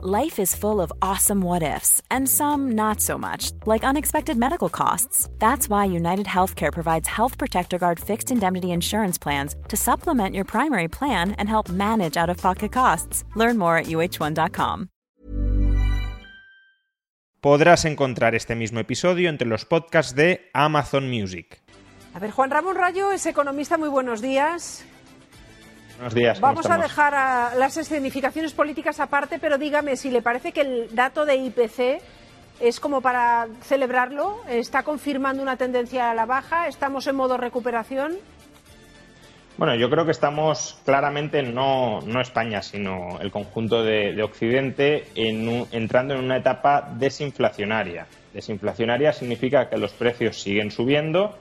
Life is full of awesome what ifs, and some not so much, like unexpected medical costs. That's why United Healthcare provides Health Protector Guard fixed indemnity insurance plans to supplement your primary plan and help manage out of pocket costs. Learn more at uh1.com. Podrás encontrar este mismo episodio entre los podcasts de Amazon Music. A ver, Juan Ramón Rayo es economista. Muy buenos días. Buenos días. ¿cómo Vamos a dejar a las escenificaciones políticas aparte, pero dígame si le parece que el dato de IPC es como para celebrarlo. ¿Está confirmando una tendencia a la baja? ¿Estamos en modo recuperación? Bueno, yo creo que estamos claramente, no, no España, sino el conjunto de, de Occidente, en un- entrando en una etapa desinflacionaria. Desinflacionaria significa que los precios siguen subiendo,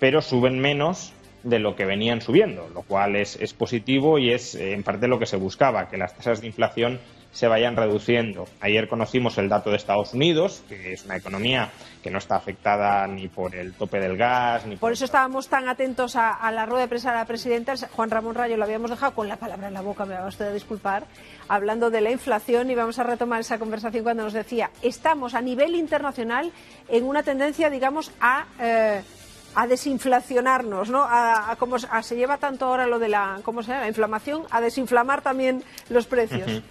pero suben menos de lo que venían subiendo, lo cual es, es positivo y es eh, en parte lo que se buscaba, que las tasas de inflación se vayan reduciendo. Ayer conocimos el dato de Estados Unidos, que es una economía que no está afectada ni por el tope del gas, ni Por eso estábamos tan atentos a, a la rueda de prensa de la presidenta. Juan Ramón Rayo lo habíamos dejado con la palabra en la boca, me va usted a disculpar, hablando de la inflación y vamos a retomar esa conversación cuando nos decía, estamos a nivel internacional en una tendencia, digamos, a... eh, a desinflacionarnos, ¿no? A, a como se- a se lleva tanto ahora lo de la, ¿cómo se llama? La inflamación, a desinflamar también los precios.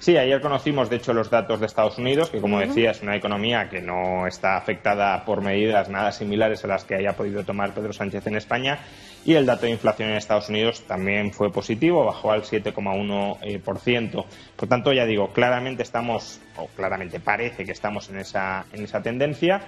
Sí, ayer conocimos, de hecho, los datos de Estados Unidos, que como decía, es una economía que no está afectada por medidas nada similares a las que haya podido tomar Pedro Sánchez en España. Y el dato de inflación en Estados Unidos también fue positivo, bajó al 7,1%. eh, por ciento. Por tanto, ya digo, claramente estamos, o claramente parece que estamos en esa, en esa tendencia.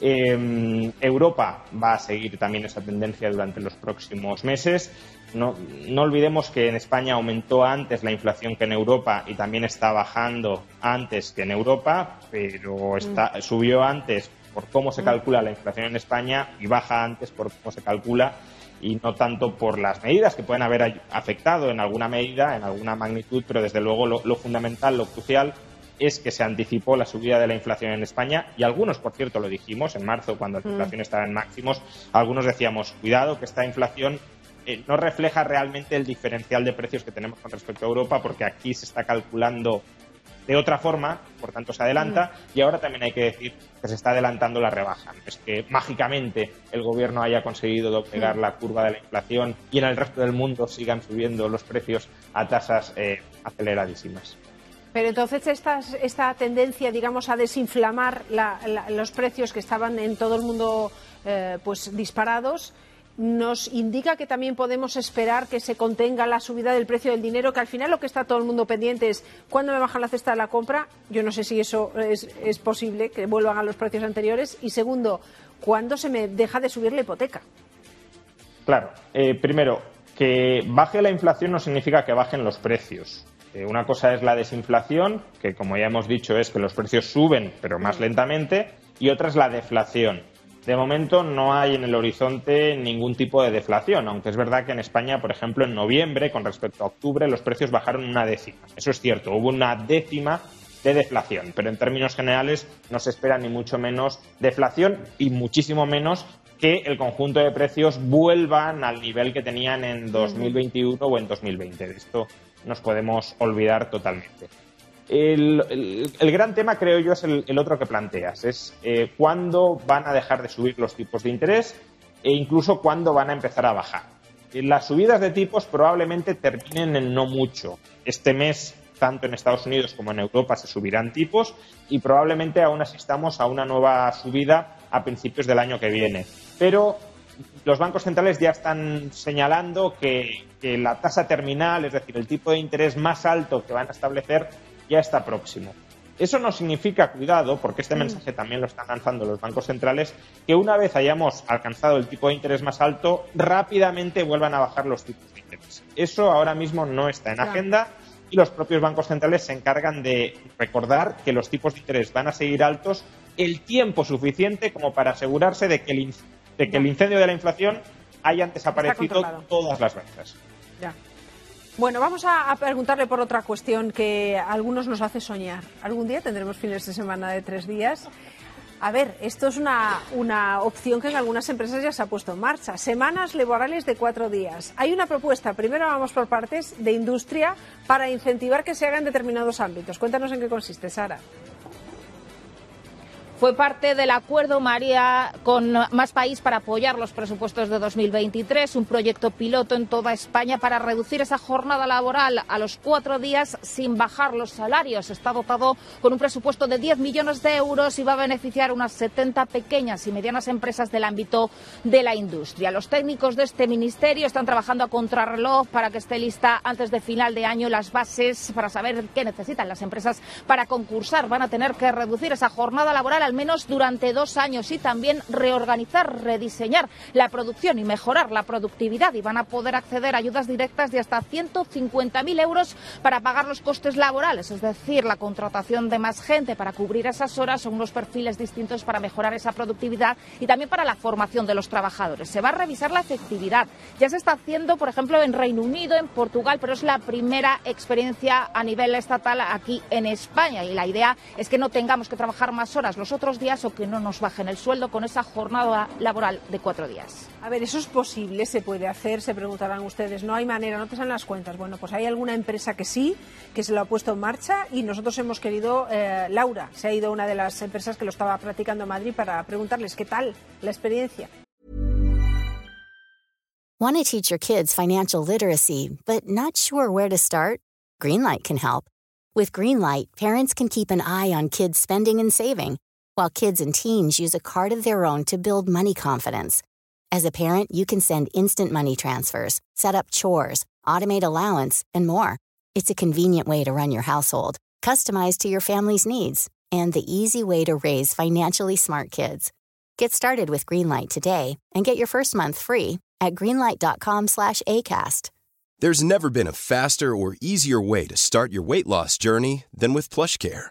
Eh, Europa va a seguir también esa tendencia durante los próximos meses. No, no olvidemos que en España aumentó antes la inflación que en Europa y también está bajando antes que en Europa, pero está, subió antes por cómo se calcula la inflación en España y baja antes por cómo se calcula y no tanto por las medidas que pueden haber afectado en alguna medida, en alguna magnitud, pero desde luego lo, lo fundamental, lo crucial es que se anticipó la subida de la inflación en España y algunos, por cierto, lo dijimos en marzo cuando la inflación estaba en máximos, algunos decíamos, cuidado que esta inflación eh, no refleja realmente el diferencial de precios que tenemos con respecto a Europa porque aquí se está calculando de otra forma, por tanto se adelanta, y ahora también hay que decir que se está adelantando la rebaja. Es que mágicamente el gobierno haya conseguido doblegar la curva de la inflación y en el resto del mundo sigan subiendo los precios a tasas eh, aceleradísimas. Pero entonces esta, esta tendencia, digamos, a desinflamar la- la- los precios que estaban en todo el mundo eh, pues disparados, nos indica que también podemos esperar que se contenga la subida del precio del dinero, que al final lo que está todo el mundo pendiente es cuándo me baja la cesta de la compra. Yo no sé si eso es, es posible, que vuelvan a los precios anteriores. Y segundo, cuándo se me deja de subir la hipoteca. Claro, eh, primero, que baje la inflación no significa que bajen los precios. Eh, una cosa es la desinflación, que como ya hemos dicho es que los precios suben, pero más lentamente, y otra es la deflación. De momento no hay en el horizonte ningún tipo de deflación, aunque es verdad que en España, por ejemplo, en noviembre, con respecto a octubre, los precios bajaron una décima. Eso es cierto, hubo una décima de deflación, pero en términos generales no se espera ni mucho menos deflación y muchísimo menos que el conjunto de precios vuelvan al nivel que tenían en 2021 o en 2020. De esto nos podemos olvidar totalmente. El, el- el gran tema, creo yo, es el, el otro que planteas, es eh, cuándo van a dejar de subir los tipos de interés e incluso cuándo van a empezar a bajar. Eh, Las subidas de tipos probablemente terminen en no mucho. Este mes, tanto en Estados Unidos como en Europa, se subirán tipos y probablemente aún asistamos a una nueva subida a principios del año que viene. Pero los bancos centrales ya están señalando que, que la tasa terminal, es decir, el tipo de interés más alto que van a establecer, ya está próximo. Eso no significa, cuidado, porque este mensaje también lo están lanzando los bancos centrales, que una vez hayamos alcanzado el tipo de interés más alto, rápidamente vuelvan a bajar los tipos de interés. Eso ahora mismo no está en Claro. agenda y los propios bancos centrales se encargan de recordar que los tipos de interés van a seguir altos el tiempo suficiente como para asegurarse de que el, de que el incendio de la inflación hayan desaparecido todas las. Ya. Bueno, vamos a, a preguntarle por otra cuestión que a algunos nos hace soñar. ¿Algún día tendremos fines de semana de tres días? A ver, esto es una, una, opción que en algunas empresas ya se ha puesto en marcha. Semanas laborales de cuatro días. Hay una propuesta, primero vamos por partes, de industria para incentivar que se haga en determinados ámbitos. Cuéntanos en qué consiste, Sara. Fue parte del acuerdo María con Más País para apoyar los presupuestos de 2023, un proyecto piloto en toda España para reducir esa jornada laboral a los cuatro días sin bajar los salarios. Está dotado con un presupuesto de 10 millones de euros y va a beneficiar unas 70 pequeñas y medianas empresas del ámbito de la industria. Los técnicos de este ministerio están trabajando a contrarreloj para que esté lista antes de final de año las bases para saber qué necesitan las empresas para concursar. Van a tener que reducir esa jornada laboral al menos durante dos años y también reorganizar, rediseñar la producción y mejorar la productividad y van a poder acceder a ayudas directas de hasta 150.000 euros para pagar los costes laborales, es decir, la contratación de más gente para cubrir esas horas o unos perfiles distintos para mejorar esa productividad y también para la formación de los trabajadores. Se va a revisar la efectividad. Ya se está haciendo, por ejemplo, en Reino Unido, en Portugal, pero es la primera experiencia a nivel estatal aquí en España y la idea es que no tengamos que trabajar más horas otros días o que no nos bajen el sueldo con esa jornada laboral de cuatro días. A ver, ¿eso es posible? ¿Se puede hacer? Se preguntarán ustedes. No hay manera, no te salen las cuentas. Bueno, pues hay alguna empresa que sí, que se lo ha puesto en marcha y nosotros hemos querido, eh, Laura, se ha ido una de las empresas que lo estaba practicando en Madrid para preguntarles qué tal la experiencia. Want to teach your kids financial literacy, but not sure where to start? Greenlight can help. With Greenlight, parents can keep an eye on kids' spending and saving while kids and teens use a card of their own to build money confidence. As a parent, you can send instant money transfers, set up chores, automate allowance, and more. It's a convenient way to run your household, customized to your family's needs, and the easy way to raise financially smart kids. Get started with Greenlight today and get your first month free at greenlight.com/acast. There's never been a faster or easier way to start your weight loss journey than with PlushCare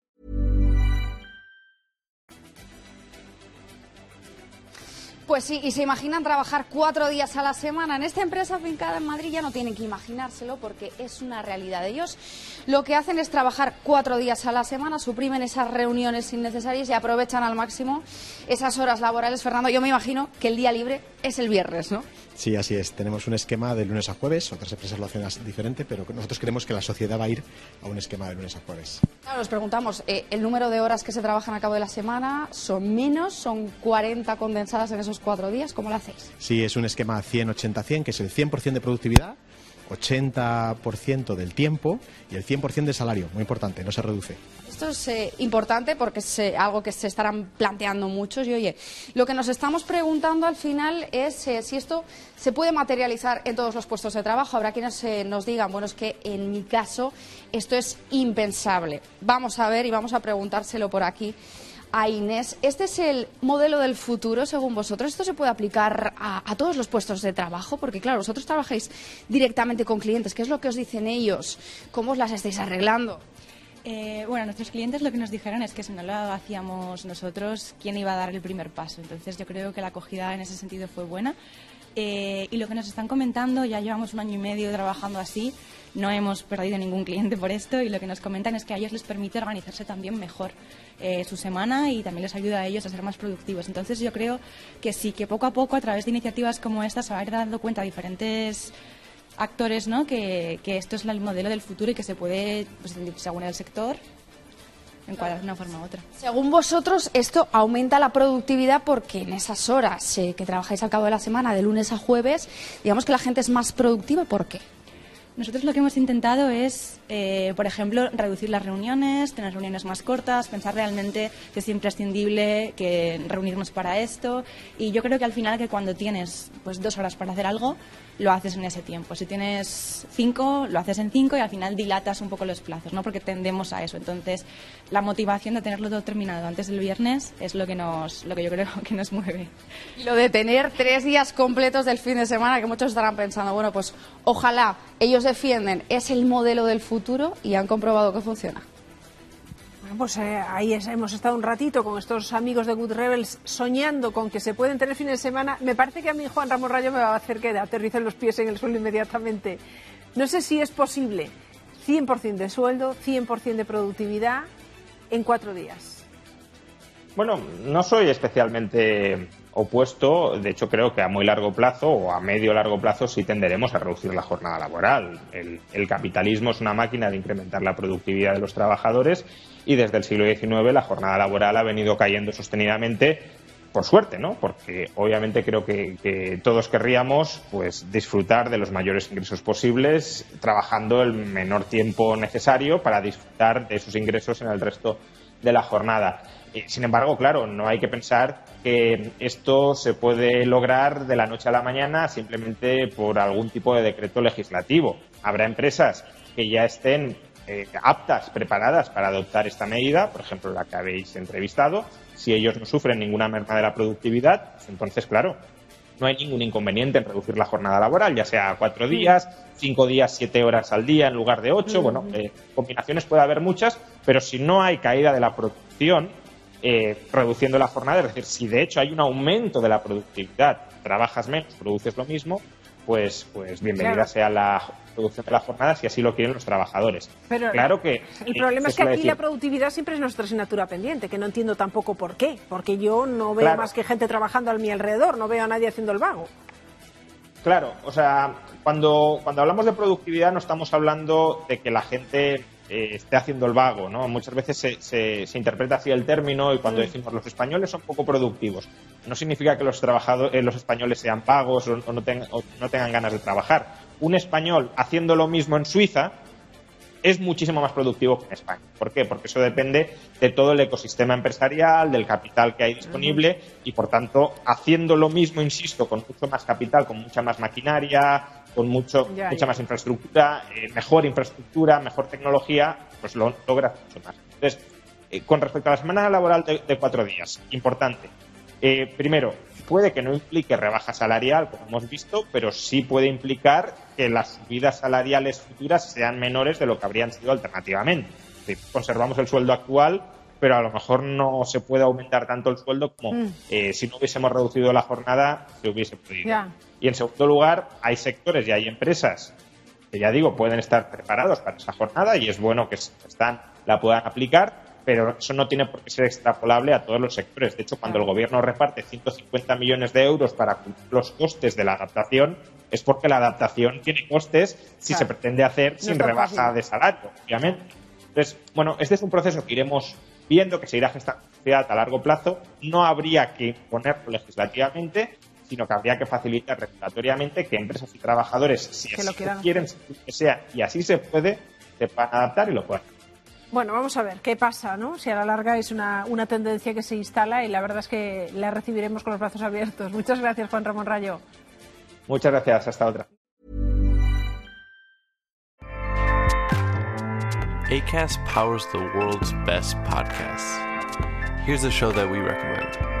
Pues sí, y se imaginan trabajar cuatro días a la semana. En esta empresa fincada en Madrid ya no tienen que imaginárselo porque es una realidad. Ellos lo que hacen es trabajar cuatro días a la semana, suprimen esas reuniones innecesarias y aprovechan al máximo esas horas laborales. Fernando, yo me imagino que el día libre es el viernes, ¿no? Sí, así es. Tenemos un esquema de lunes a jueves. Otras empresas lo hacen diferente, pero nosotros creemos que la sociedad va a ir a un esquema de lunes a jueves. Claro, nos preguntamos, eh, ¿el número de horas que se trabajan a cabo de la semana son menos? ¿Son 40 condensadas en esos cuatro días? ¿Cómo lo hacéis? Sí, es un esquema 100-80-100, que es el 100% de productividad 80% del tiempo y el 100% del salario. Muy importante, no se reduce. Esto es eh, importante porque es eh, algo que se estarán planteando muchos. Y oye, lo que nos estamos preguntando al final es eh, si esto se puede materializar en todos los puestos de trabajo. Habrá quienes nos digan, bueno, es que en mi caso esto es impensable. Vamos a ver y vamos a preguntárselo por aquí a Inés. ¿Este es el modelo del futuro según vosotros? ¿Esto se puede aplicar a, todos los puestos de trabajo? Porque, claro, vosotros trabajáis directamente con clientes. ¿Qué es lo que os dicen ellos? ¿Cómo os las estáis arreglando? Eh, bueno, nuestros clientes lo que nos dijeron es que si no lo hacíamos nosotros, ¿quién iba a dar el primer paso? Entonces yo creo que la acogida en ese sentido fue buena. Eh, y lo que nos están comentando, ya llevamos un año y medio trabajando así, no hemos perdido ningún cliente por esto y lo que nos comentan es que a ellos les permite organizarse también mejor eh, su semana y también les ayuda a ellos a ser más productivos. Entonces yo creo que sí, que poco a poco a través de iniciativas como esta se va a ir dando cuenta a diferentes actores ¿no? que, que esto es el modelo del futuro y que se puede, pues, según el sector, encuadrar de una forma u otra. Según vosotros, esto aumenta la productividad porque en esas horas eh, que trabajáis al cabo de la semana, de lunes a jueves, digamos que la gente es más productiva. ¿Por qué? Nosotros lo que hemos intentado es, eh, por ejemplo, reducir las reuniones, tener reuniones más cortas, pensar realmente que es imprescindible que reunirnos para esto. Y yo creo que al final que cuando tienes pues dos horas para hacer algo, lo haces en ese tiempo. Si tienes cinco, lo haces en cinco y al final dilatas un poco los plazos, ¿no? Porque tendemos a eso. Entonces, la motivación de tenerlo todo terminado antes del viernes es lo que nos, lo que yo creo que nos mueve. Y lo de tener tres días completos del fin de semana, que muchos estarán pensando, bueno, pues ojalá ellos defienden, es el modelo del futuro y han comprobado que funciona. pues eh, ahí hemos estado un ratito con estos amigos de Good Rebels soñando con que se pueden tener fin de semana. Me parece que a mí Juan Ramón Rayo me va a hacer que aterricen los pies en el suelo inmediatamente. No sé si es posible 100% de sueldo, 100% de productividad en cuatro días. Bueno, no soy especialmente opuesto, de hecho creo que a muy largo plazo o a medio largo plazo sí tenderemos a reducir la jornada laboral. El, capitalismo es una máquina de incrementar la productividad de los trabajadores y desde el siglo XIX la jornada laboral ha venido cayendo sostenidamente por suerte, ¿no? Porque obviamente creo que, todos querríamos pues disfrutar de los mayores ingresos posibles, trabajando el menor tiempo necesario para disfrutar de esos ingresos en el resto de la jornada. Sin embargo, claro, no hay que pensar que esto se puede lograr de la noche a la mañana simplemente por algún tipo de decreto legislativo. Habrá empresas que ya estén eh, aptas, preparadas para adoptar esta medida, por ejemplo, la que habéis entrevistado. Si ellos no sufren ninguna merma de la productividad, entonces, claro, no hay ningún inconveniente en reducir la jornada laboral, ya sea cuatro días, cinco días, siete horas al día en lugar de ocho. Bueno, eh, combinaciones puede haber muchas, pero si no hay caída de la producción, eh, reduciendo la jornada, es decir, si de hecho hay un aumento de la productividad, trabajas menos, produces lo mismo, pues, pues bienvenida sea la producción de la jornada si así lo quieren los trabajadores. Pero claro que el problema es que aquí la productividad siempre es nuestra asignatura pendiente, que no entiendo tampoco por qué, porque yo no veo más que gente trabajando a mi alrededor, no veo a nadie haciendo el vago. Claro, o sea, cuando, cuando hablamos de productividad no estamos hablando de que la gente eh, esté haciendo el vago, ¿no? Muchas veces se, se, interpreta así el término y cuando mm. decimos los españoles son poco productivos, no significa que los trabajadores, eh, los españoles sean pagos o, no o, no tengan ganas de trabajar. Un español haciendo lo mismo en Suiza es muchísimo más productivo que en España. ¿Por qué? Porque eso depende de todo el ecosistema empresarial, del capital que hay disponible y, por tanto, haciendo lo mismo, insisto, con mucho más capital, con mucha más maquinaria, con mucho, mucha más infraestructura, eh, mejor infraestructura, mejor tecnología, pues lo logra mucho más. Entonces, eh, con respecto a la semana laboral de, cuatro días, importante. Eh, primero, puede que no implique rebaja salarial, como hemos visto, pero sí puede implicar que las subidas salariales futuras sean menores de lo que habrían sido alternativamente. conservamos el sueldo actual, pero a lo mejor no se puede aumentar tanto el sueldo como mm. si no hubiésemos reducido la jornada se hubiese podido. Y en segundo lugar, hay sectores y hay empresas que ya digo, pueden estar preparados para esa jornada y es bueno que están, la puedan aplicar, pero eso no tiene por qué ser extrapolable a todos los sectores. De hecho, cuando el gobierno reparte 150 millones de euros para cumplir los costes de la adaptación, es porque la adaptación tiene costes si se pretende hacer sin rebaja de salario, obviamente. Entonces, bueno, este es un proceso que iremos viendo, que se irá gestando a largo plazo. No habría que ponerlo legislativamente, sino que habría que facilitar regulatoriamente que empresas y trabajadores, si que lo quieren, que sea, y así se puede, se puedan adaptar y lo puedan. Bueno, vamos a ver qué pasa, ¿no? Si a la larga es una, una tendencia que se instala y la verdad es que la recibiremos con los brazos abiertos. Muchas gracias, Juan Ramón Rayo. Muchas gracias, hasta otra. ACAST powers the world's best podcasts. Here's a show that we recommend.